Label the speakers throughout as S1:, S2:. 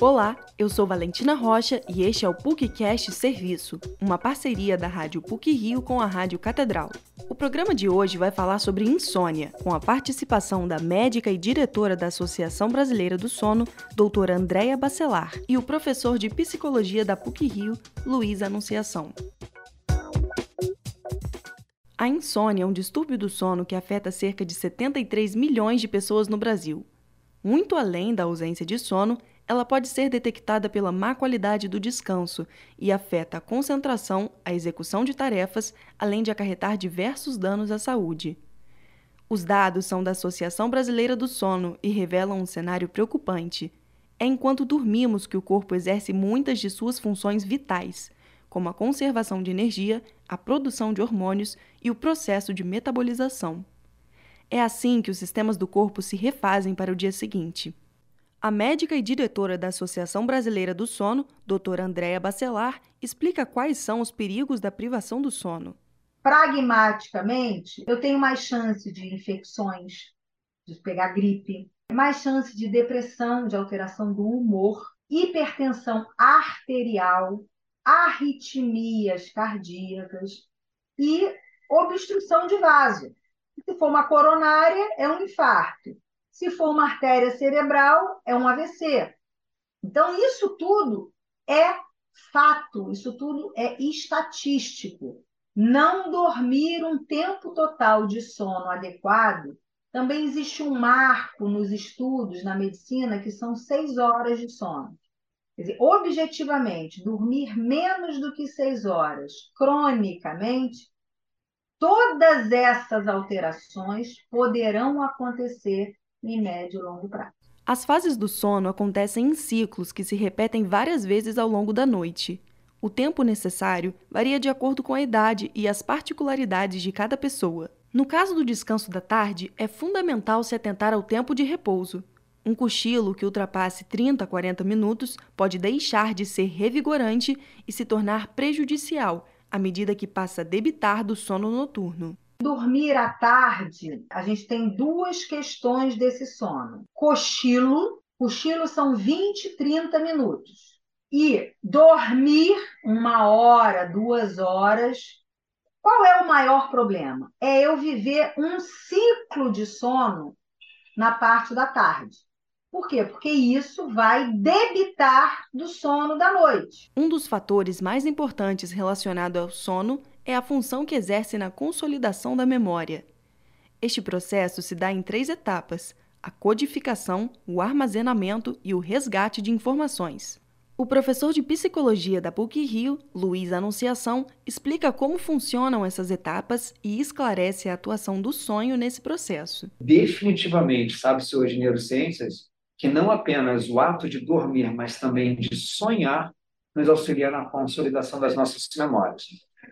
S1: Olá, eu sou Valentina Rocha e este é o PUCcast Serviço, uma parceria da Rádio PUC Rio com a Rádio Catedral. O programa de hoje vai falar sobre insônia, com a participação da médica e diretora da Associação Brasileira do Sono, doutora Andréia Bacelar, e o professor de psicologia da PUC Rio, Luiz Anunciação. A insônia é um distúrbio do sono que afeta cerca de 73 milhões de pessoas no Brasil. Muito além da ausência de sono, ela pode ser detectada pela má qualidade do descanso e afeta a concentração, a execução de tarefas, além de acarretar diversos danos à saúde. Os dados são da Associação Brasileira do Sono e revelam um cenário preocupante. É enquanto dormimos que o corpo exerce muitas de suas funções vitais, como a conservação de energia, a produção de hormônios e o processo de metabolização. É assim que os sistemas do corpo se refazem para o dia seguinte. A médica e diretora da Associação Brasileira do Sono, doutora Andréa Bacelar, explica quais são os perigos da privação do sono.
S2: Pragmaticamente, eu tenho mais chance de infecções, de pegar gripe, mais chance de depressão, de alteração do humor, hipertensão arterial, arritmias cardíacas e obstrução de vaso. Se for uma coronária, é um infarto. Se for uma artéria cerebral, é um AVC. Então, isso tudo é fato, isso tudo é estatístico. Não dormir um tempo total de sono adequado. Também existe um marco nos estudos na medicina que são seis horas de sono. Quer dizer, objetivamente, dormir menos do que seis horas, cronicamente, todas essas alterações poderão acontecer em médio e longo prazo.
S1: As fases do sono acontecem em ciclos que se repetem várias vezes ao longo da noite. O tempo necessário varia de acordo com a idade e as particularidades de cada pessoa. No caso do descanso da tarde, é fundamental se atentar ao tempo de repouso. Um cochilo que ultrapasse 30 a 40 minutos pode deixar de ser revigorante e se tornar prejudicial à medida que passa a debitar do sono noturno.
S2: Dormir à tarde, a gente tem duas questões desse sono. Cochilo, cochilo são 20, 30 minutos. E dormir uma hora, duas horas. Qual é o maior problema? É eu viver um ciclo de sono na parte da tarde. Por quê? Porque isso vai debitar do sono da noite.
S1: Um dos fatores mais importantes relacionado ao sono é a função que exerce na consolidação da memória. Este processo se dá em três etapas: a codificação, o armazenamento e o resgate de informações. O professor de psicologia da PUC Rio, Luiz Anunciação, explica como funcionam essas etapas e esclarece a atuação do sonho nesse processo.
S3: Definitivamente, sabe-se hoje em neurociências que não apenas o ato de dormir, mas também de sonhar nos auxilia na consolidação das nossas memórias.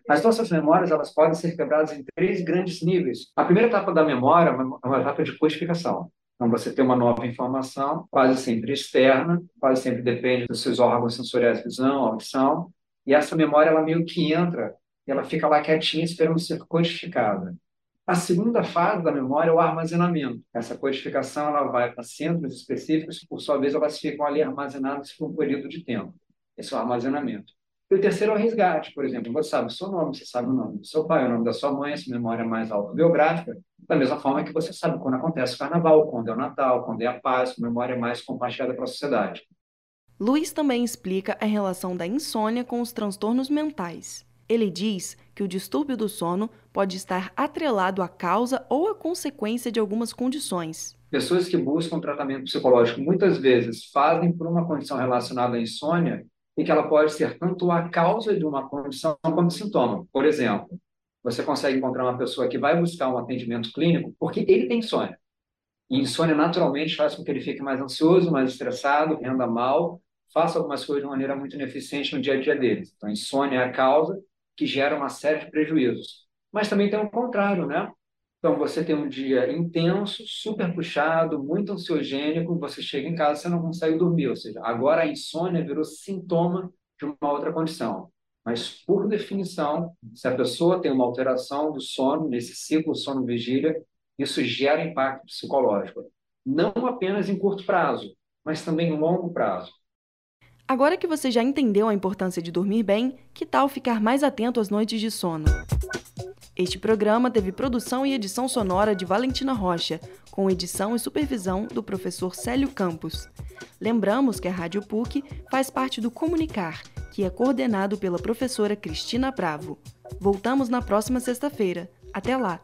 S3: As nossas memórias elas podem ser quebradas em três grandes níveis. A primeira etapa da memória é uma etapa de codificação. Então, você tem uma nova informação, quase sempre externa, quase sempre depende dos seus órgãos sensoriais, visão, audição, e essa memória ela meio que entra e ela fica lá quietinha esperando ser codificada. A segunda fase da memória é o armazenamento. Essa codificação ela vai para centros específicos por sua vez, elas ficam ali armazenadas por um período de tempo. Esse é o armazenamento. E o terceiro é o resgate, por exemplo. Você sabe o seu nome, você sabe o nome do seu pai, o nome da sua mãe, essa memória mais autobiográfica, da mesma forma que você sabe quando acontece o carnaval, quando é o Natal, quando é a paz, memória mais compartilhada para a sociedade.
S1: Luiz também explica a relação da insônia com os transtornos mentais. Ele diz que o distúrbio do sono pode estar atrelado à causa ou à consequência de algumas condições.
S3: Pessoas que buscam tratamento psicológico muitas vezes fazem por uma condição relacionada à insônia e que ela pode ser tanto a causa de uma condição como sintoma. Por exemplo, você consegue encontrar uma pessoa que vai buscar um atendimento clínico porque ele tem insônia. E insônia naturalmente faz com que ele fique mais ansioso, mais estressado, renda mal, faça algumas coisas de maneira muito ineficiente no dia a dia dele. Então, insônia é a causa que gera uma série de prejuízos. Mas também tem o contrário, né? Então, você tem um dia intenso, super puxado, muito ansiogênico, você chega em casa e você não consegue dormir. Ou seja, agora a insônia virou sintoma de uma outra condição. Mas, por definição, se a pessoa tem uma alteração do sono, nesse ciclo sono-vigília, isso gera impacto psicológico. Não apenas em curto prazo, mas também em longo prazo.
S1: Agora que você já entendeu a importância de dormir bem, que tal ficar mais atento às noites de sono? Este programa teve produção e edição sonora de Valentina Rocha, com edição e supervisão do professor Célio Campos. Lembramos que a Rádio PUC faz parte do Comunicar, que é coordenado pela professora Cristina Bravo. Voltamos na próxima sexta-feira. Até lá!